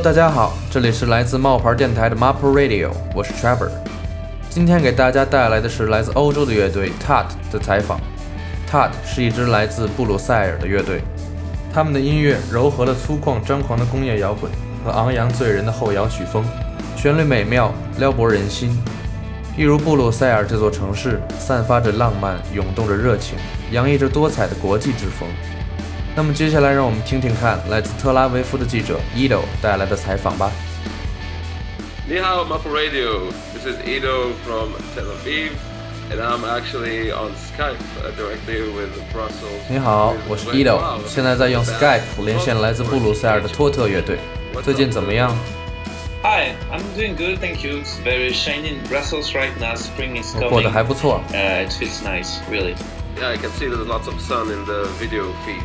大家好，这里是来自冒牌电台的 Maple Radio，我是 Trevor。今天给大家带来的是来自欧洲的乐队 Tut 的采访。Tut 是一支来自布鲁塞尔的乐队，他们的音乐糅合了粗犷张狂的工业摇滚和昂扬醉人的后摇曲风，旋律美妙，撩拨人心。一如布鲁塞尔这座城市，散发着浪漫，涌动着热情，洋溢着多彩的国际之风。那么接下来，让我们听听看来自特拉维夫的记者 Edo 带来的采访吧。你好，Maple Radio. This is Edo from Tel Aviv, and I'm actually on Skype directly with Brussels. 你好，我是 Edo，现在在用 Skype 连线来自布鲁塞尔的托特乐队。最近怎么样？Hi, I'm doing good, thank you. It's very shiny in Brussels right now. Spring is coming. 过得还不错。Uh, it feels nice, really. Yeah, I can see there's lots of sun in the video feed.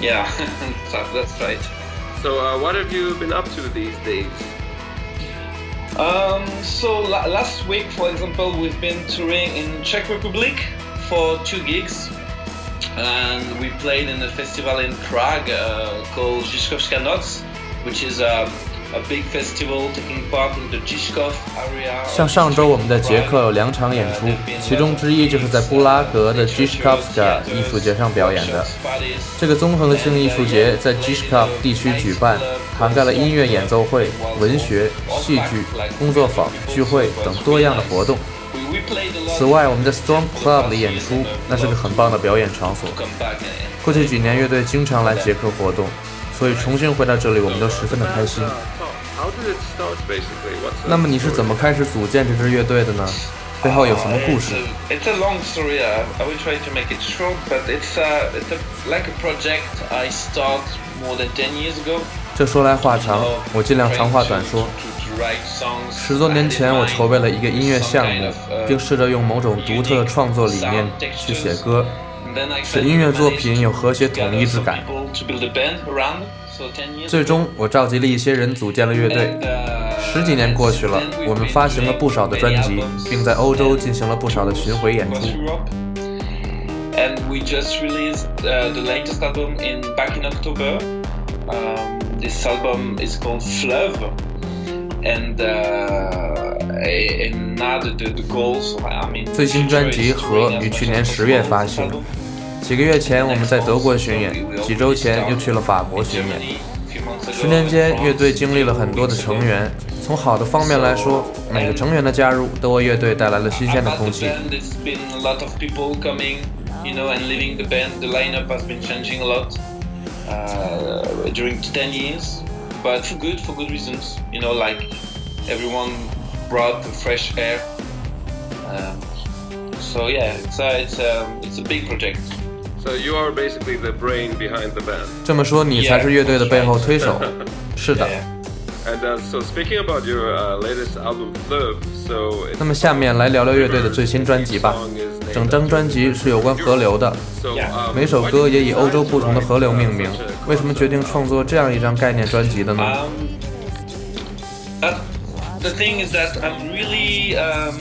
Yeah, that's right. So, uh, what have you been up to these days? Um, so la- last week, for example, we've been touring in Czech Republic for two gigs, and we played in a festival in Prague uh, called Žižkovská Noc, which is a um, 像上周我们在捷克有两场演出，其中之一就是在布拉格的 g i s h k o v s k a 艺术节上表演的。这个综合性艺术节在 g i s h k o v 地区举办，涵盖了音乐演奏会、文学、戏剧、工作坊、聚会等多样的活动。此外，我们在 Storm Club 的演出，那是个很棒的表演场所。过去几年，乐队经常来捷克活动，所以重新回到这里，我们都十分的开心。那么你是怎么开始组建这支乐队的呢？背后有什么故事？It's a long story. I will try to make it short, but it's a it's a like a project I start more than ten years ago. 这说来话长，我尽量长话短说。十多年前，我筹备了一个音乐项目，并试着用某种独特的创作理念去写歌，使音乐作品有和谐统一之感。最终，我召集了一些人组建了乐队。十几年过去了，我们发行了不少的专辑，并在欧洲进行了不少的巡回演出。And we just released the latest album in back in October. This album is called Fleuve, and another the goals. I mean. 最新专辑《和》于去年十月发行。几个月前，我们在德国巡演；几周前又去了法国巡演。十年间，乐队经历了很多的成员。从好的方面来说，每个成员的加入都为乐队带来了新鲜的空气。So yeah, it's a it's a it's a big project. So you are basically the brain behind the band. 这么说，你才是乐队的背后推手。是的。And uh, so speaking about your uh, latest album, Fleuve, so 那么下面来聊聊乐队的最新专辑吧。整张专辑是有关河流的，每首歌也以欧洲不同的河流命名。为什么决定创作这样一张概念专辑的呢？The thing is that I'm really um,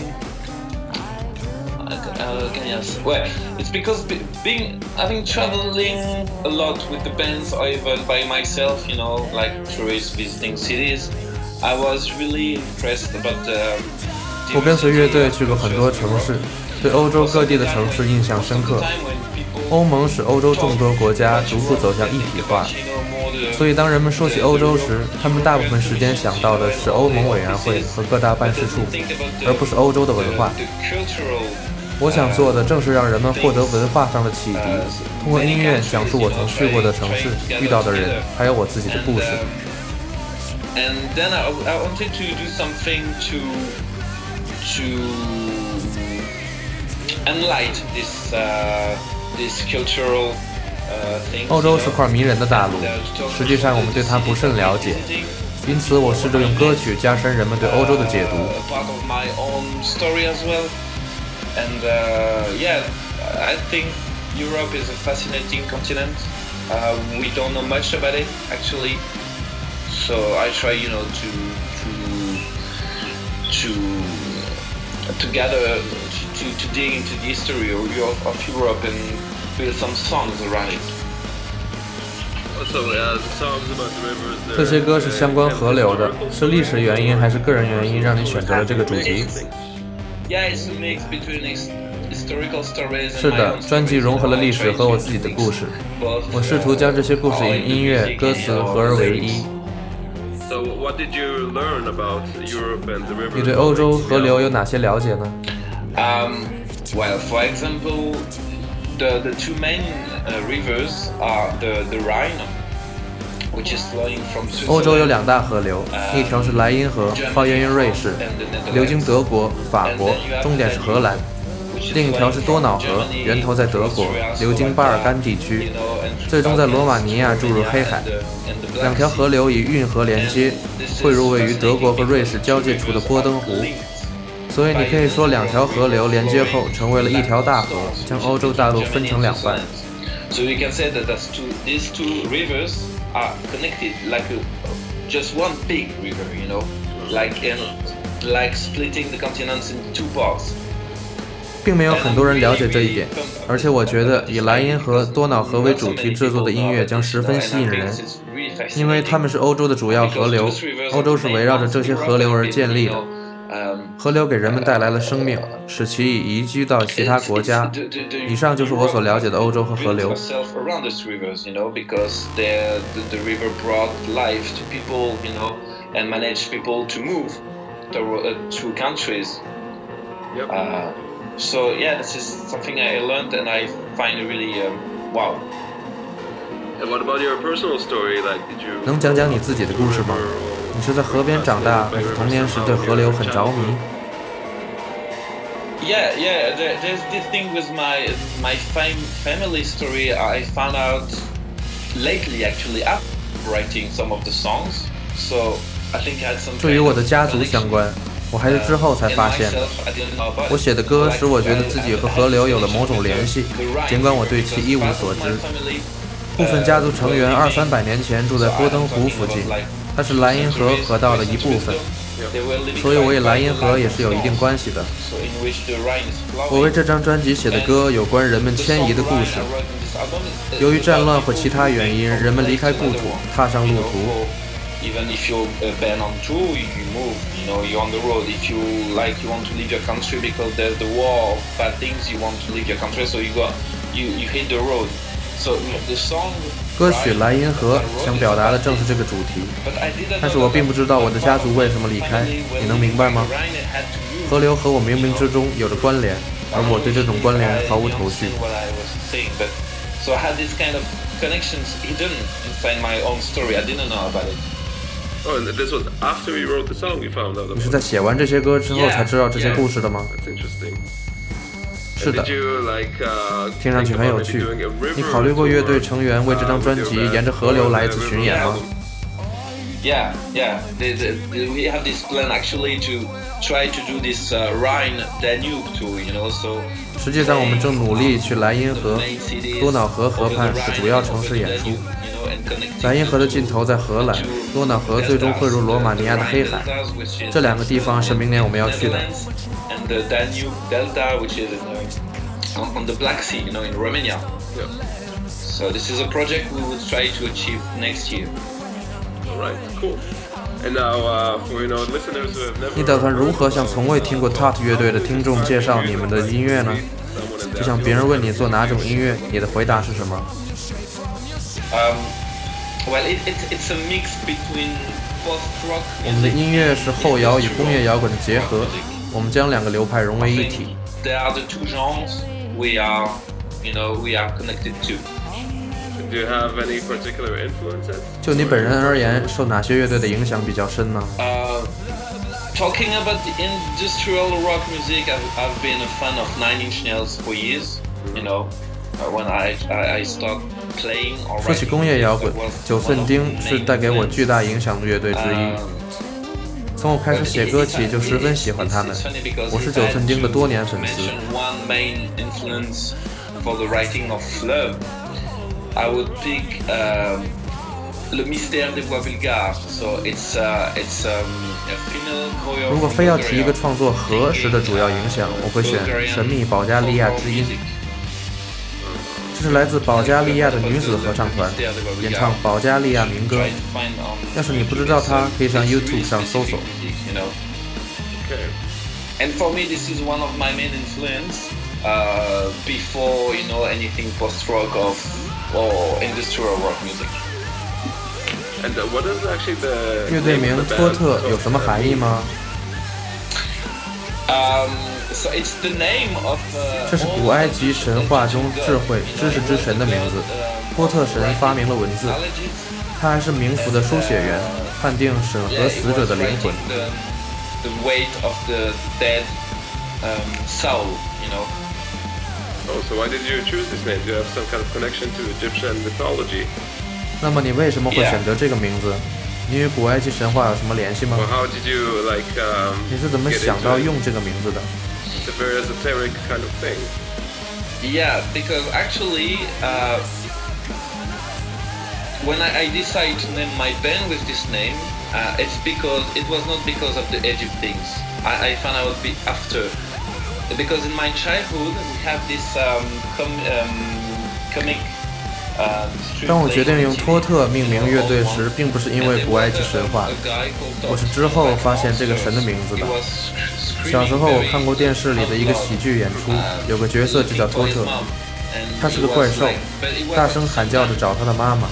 uh, yes. Well, it's because being having traveling a lot with the bands or even by myself, you know, like tourists visiting cities, I was really impressed about the. 我跟随乐队去过很多城市，对欧洲各地的城市印象深刻。欧盟使欧洲众多国家逐步走向一体化，所以当人们说起欧洲时，他们大部分时间想到的是欧盟委员会和各大办事处，而不是欧洲的文化。我想做的正是让人们获得文化上的启迪，通过音乐讲述我曾去过的城市、遇到的人，还有我自己的故事。And then I I wanted to do something to to enlight this this cultural thing. 欧洲是块迷人的大陆，实际上我们对它不甚了解，因此我试着用歌曲加深人们对欧洲的解读。and uh, yeah, I think Europe is a fascinating continent. Uh, we don't know much about it actually, so I try, you know, to to to to gather to, to dig into the history of, of Europe and build some songs around it. So uh, the songs about the rivers. 这些歌是相关河流的，是历史原因还是个人原因让你选择了这个主题？ 是的专辑融合了历史和我自己的故事。我试图将这些故事 uh, 以音乐、歌词合而为一。你对欧洲河流有哪些了解呢？Um, well, for example, the, the two main uh, rivers are the, the Rhine, 欧洲有两大河流，一条是莱茵河，发源于瑞士，流经德国、法国，终点是荷兰；另一条是多瑙河，源头在德国，流经巴尔干地区最终在罗马尼亚注入黑海两条河流以运河连接，汇入位于德国和瑞士交界处的波登湖。所以你可以说，两条河流连接后成为了一条大河，将欧洲大陆分成两半。So you can say that that's two, these two rivers are connected like a, just one big river, you know, like in, like splitting the continents into two parts. 并没有很多人了解这一点，而且我觉得以莱茵河、多瑙河为主题制作的音乐将十分吸引人，因为它们是欧洲的主要河流，欧洲是围绕着这些河流而建立的。Um, 河流给人们带来了生命，使其以移居到其他国家。以上就是我所了解的欧洲和河流。 myself around these rivers, you know, because they're, the, the river brought life to people, you know, and managed people to move to, uh, to countries. Yep. Uh, so yeah, this is something I learned and I find really um, wow. And what about your personal story? Like, did you? 能讲讲你自己的故事吗？ 你是在河边长大，还是童年时对河流很着迷？Yeah, yeah. There, there's this thing with my my fam- family story. I found out lately, actually, after writing some of the songs. So I think I had some. 这与 kind 我 of 的家族相.关，我还是之后才发现。it. 我写的歌使我觉得自己和河流有了某种联系尽管我对其一无所知 my family, 部分家族成员 uh, 二三百年前住在波登湖附近，它是莱茵河河道的一部分，所以我与莱茵河也是有一定关系的。我为这张专辑写的歌有关人们迁移的故事。由于战乱或其他原因，人们离开故土踏上路途。Even if you're a band on tour, you move. You know, you're on the road. If you like, you want to leave your country because there's the war, bad things. You want to leave your country, so you go, you you hit the road. So the song. 歌曲《莱茵河想表达的正是这个主题。但是我并不知道我的家族为什么离开，你能明白吗.河流和我冥冥之中有着关联，而我对这种关联毫无头绪 I。understand what I was saying, but so I had this kind of connections hidden inside my own story. I didn't know about it. Oh, and this was after you wrote the song. You found out. 你是在写完这些歌之后才知道这些.故事的吗.是的? Uh, 听上去很有趣你考虑过乐队成员为这张 uh, 专辑沿着河流来一次巡演吗？Yeah, yeah. The, the, the, we have this plan actually to try to do this uh, Rhine Danube tour, you know. So 实际上，我们正努力去莱茵河多瑙河河畔的主要城市演出。Danube, and 莱茵河的尽头在荷兰，多瑙河最终汇入罗马尼亚的黑海。这两个地方是明年我们要去的。on, on the Black Sea, you know, in Romania. Yeah. So this is a project we will try to achieve next year. All right. Cool. And now, uh, for you know, listeners who have never. 你打算如何向从未听过 Tot 乐队的听众介绍你们的音乐呢？ Someone in 就像 that 别人 field. 问你做哪种音乐，你的回答是什么？ Um, well, it, it's it's a mix between post-rock 我们的 music 音乐是后摇与工业摇滚的结合，我们将两个流派融为一体。 There are the two genres we are, you know, we are connected to. Do you have any particular influences? 就你本人而言，受哪些乐队的影响比较深呢？ Uh, talking about the industrial rock music, I've, I've been a fan of Nine Inch Nails for years. You know, uh, when I I, I start playing or 说起 writing 工业 music, 摇 that 滚 was，九 one 寸 of 钉 the 是 main 带给我 influence. 巨大影响的乐队之一。 Um, 从我开始写歌起，就十分喜欢他们。我是九寸钉的多年粉丝。mention one main influence for the writing of love. I would pick um, Le Mystère des Bois Bulgares. So it's uh, it's um, a female choir 如果非要提一个.创作和时的主要影响，我会选《神秘保加利亚之音》。这是来自保加利亚的女子合唱团，演唱保加利亚民歌。要是你不知道她，可以上 YouTube 上搜索。And for me, this is one of my main influence uh, before you know anything post-rock of or industrial rock music. And uh, what is actually the 乐队名托特有什么含义吗？Um, 这是古埃及神话中智慧、知识之神的名字。波特神发明了文字，他还是冥府的书写员，判定审核死者的灵魂。the weight of the dead um, soul, you know. Oh, so why did you choose this name? Do you have some kind of connection to Egyptian mythology? 那么你为什么会选择这个名字？你与古埃及神话有什么联系吗? Um, 你是怎么想到用这个名字的 a very esoteric kind of thing. Yeah, because actually, uh, when I, I decided to name my band with this name, uh, it's because it was not because of the Egypt things. I, I found out be after because in my childhood we have this um, com, um, comic. 当我决定用托特命名乐队时，并不是因为古埃及神话，我是之后发现这个神的名字的。小时候我看过电视里的一个喜剧演出，有个角色就叫托特，他是个怪兽，大声喊叫着找他的妈妈。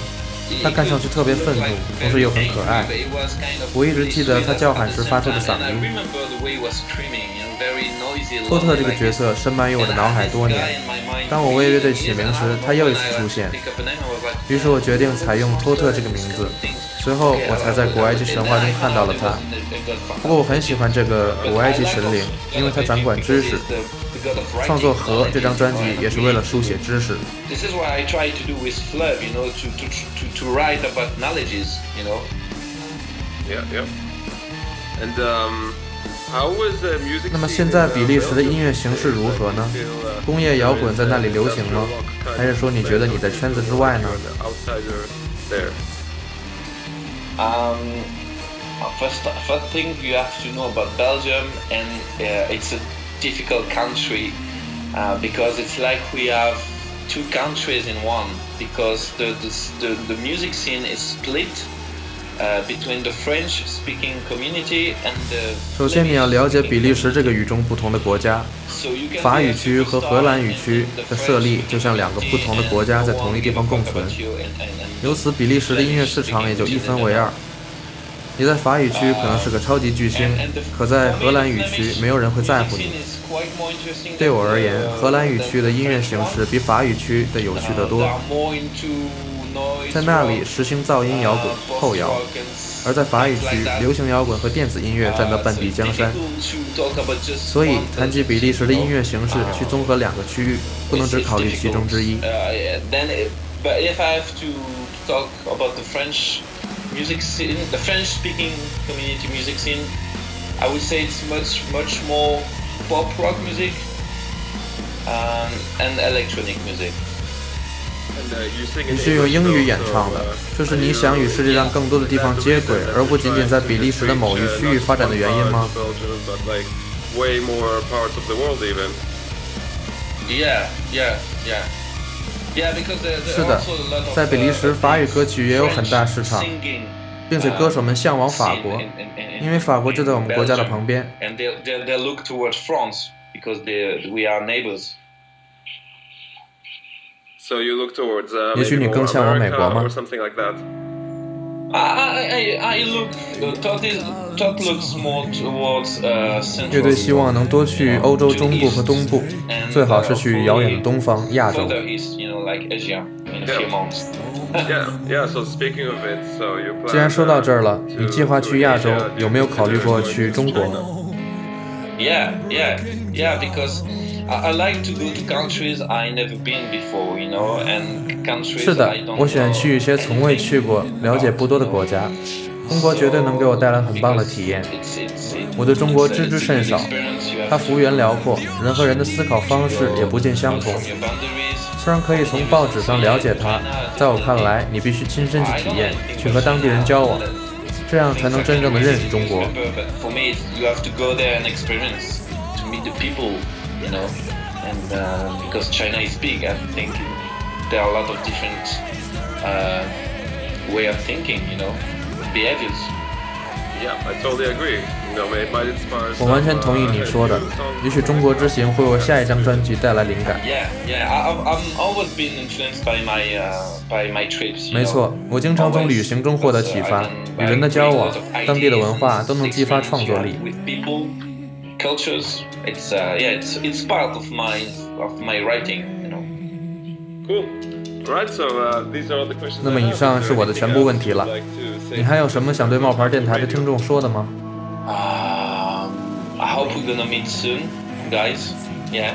他看上去特别愤怒，同时又很可爱。我一直记得他叫喊时发出的嗓音。托特这个角色深埋于我的脑海多年。当我为乐队起名时，他又一次出现。于是我决定采用托特这个名字。随后我才在古埃及神话中看到了他。不过我很喜欢这个古埃及神灵，因为他掌管知识。创作《和》这张专辑也是为了书写知识。Yeah, yeah. And um. 那么现在比利时的音乐形式如何呢？工业摇滚在那里流行吗？还是说你觉得你在圈子之外呢？Um, first, first thing you have to know about Belgium, and uh, it's a difficult country uh, because it's like we have two countries in one because the, the, the, the music scene is split 首先你要了解比利时这个与众不同的国家，法语区和荷兰语区的设立就像两个不同的国家在同一地方共存，由此比利时的音乐市场也就一分为二。你在法语区可能是个超级巨星，可在荷兰语区没有人会在乎你。对我而言，荷兰语区的音乐形式比法语区的有趣得多。在那里实行噪音摇滚、后摇，而在法语区，流行摇滚和电子音乐占得半壁江山。所以，谈及比利时的音乐形式，去综合两个区域，不能只考虑其中之一。music scene, the French-speaking community music scene, I would say it's much much more pop rock music um, and electronic music. 你是用英语演唱的，这是你想与世界上更多的地方接轨，而不仅仅在比利时的某一区域发展的原因吗？Yeah, yeah, yeah. 是的，在比利时，法语歌曲也有很大市场，并且歌手们向往法国，因为法国就在我们国家的旁边。也许你更向往美国吗？乐队希望能多去欧洲中部和东部，最好是去遥远的东方亚洲。既然说到这儿了，你计划去亚洲，有没有考虑过去中国？Yeah, yeah, yeah. Because I like to go to countries I never been before, you know, and countries 是的，我喜欢去一些从未去过、了解不多的国家。中国绝对能给我带来很棒的体验。我对中国知之甚少，它幅员辽阔，人和人的思考方式也不尽相同。虽然可以从报纸上了解它，在我看来，你必须亲身去体验，去和当地人交往，这样才能真正的认识中国。you know, and uh, because China is big, I think there are a lot of different uh, way of thinking, you know, behaviors. Yeah, I totally agree. You know, it might inspire 我完全 some, 同意 uh, 你说的 new songs.，也许中国之行会为下一张专辑带来灵感。 Yeah, yeah. I, I've, I've always been influenced by my uh, by my trips. you 没错 know.，我经常从旅行中获得启发，与人的交往、当地的文化都能激发创作力。 With people, cultures, it's uh, yeah, it's it's part of my of my writing. You know. Cool. Alright, so uh, these are all the questions. 那么 I have. 以上 Is 是 there 我的 anything 全部 else 问题 you'd 了 like to say 你还有什么想对冒牌电台的听众说的吗？ Um, I hope we're gonna meet soon, guys. Yeah.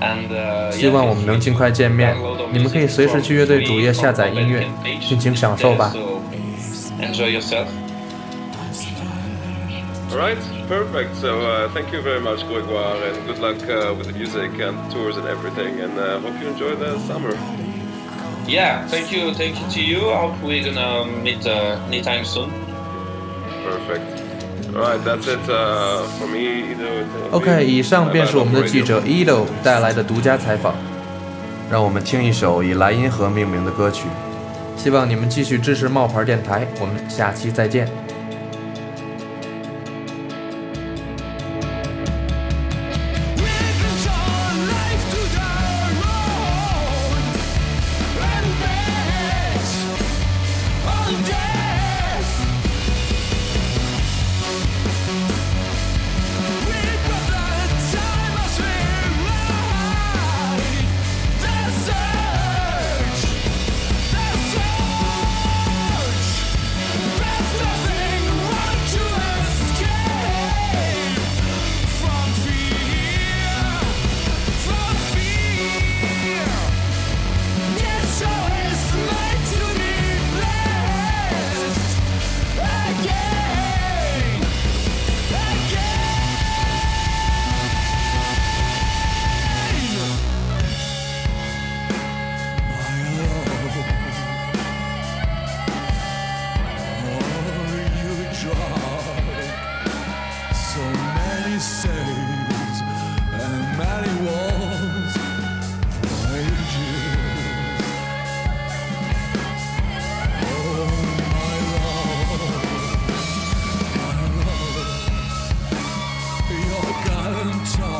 And uh, 希望我们能尽快见面。你们可以随时去乐队主页下载音乐，尽情享受吧。 Enjoy yourself. Alright, perfect. So uh, thank you very much, Grégoire, and good luck uh, with the music and tours and everything. And uh, hope you enjoy the summer. Yeah, thank you, thank you to you. I hope we're gonna meet uh, anytime soon. Perfect. Alright, that's it uh, for me, Ido. OK，以上便是我们的记者 Edo 带来的独家采访。让我们听一首以莱茵河命名的歌曲。希望你们继续支持冒牌电台，我们下期再见。 Love,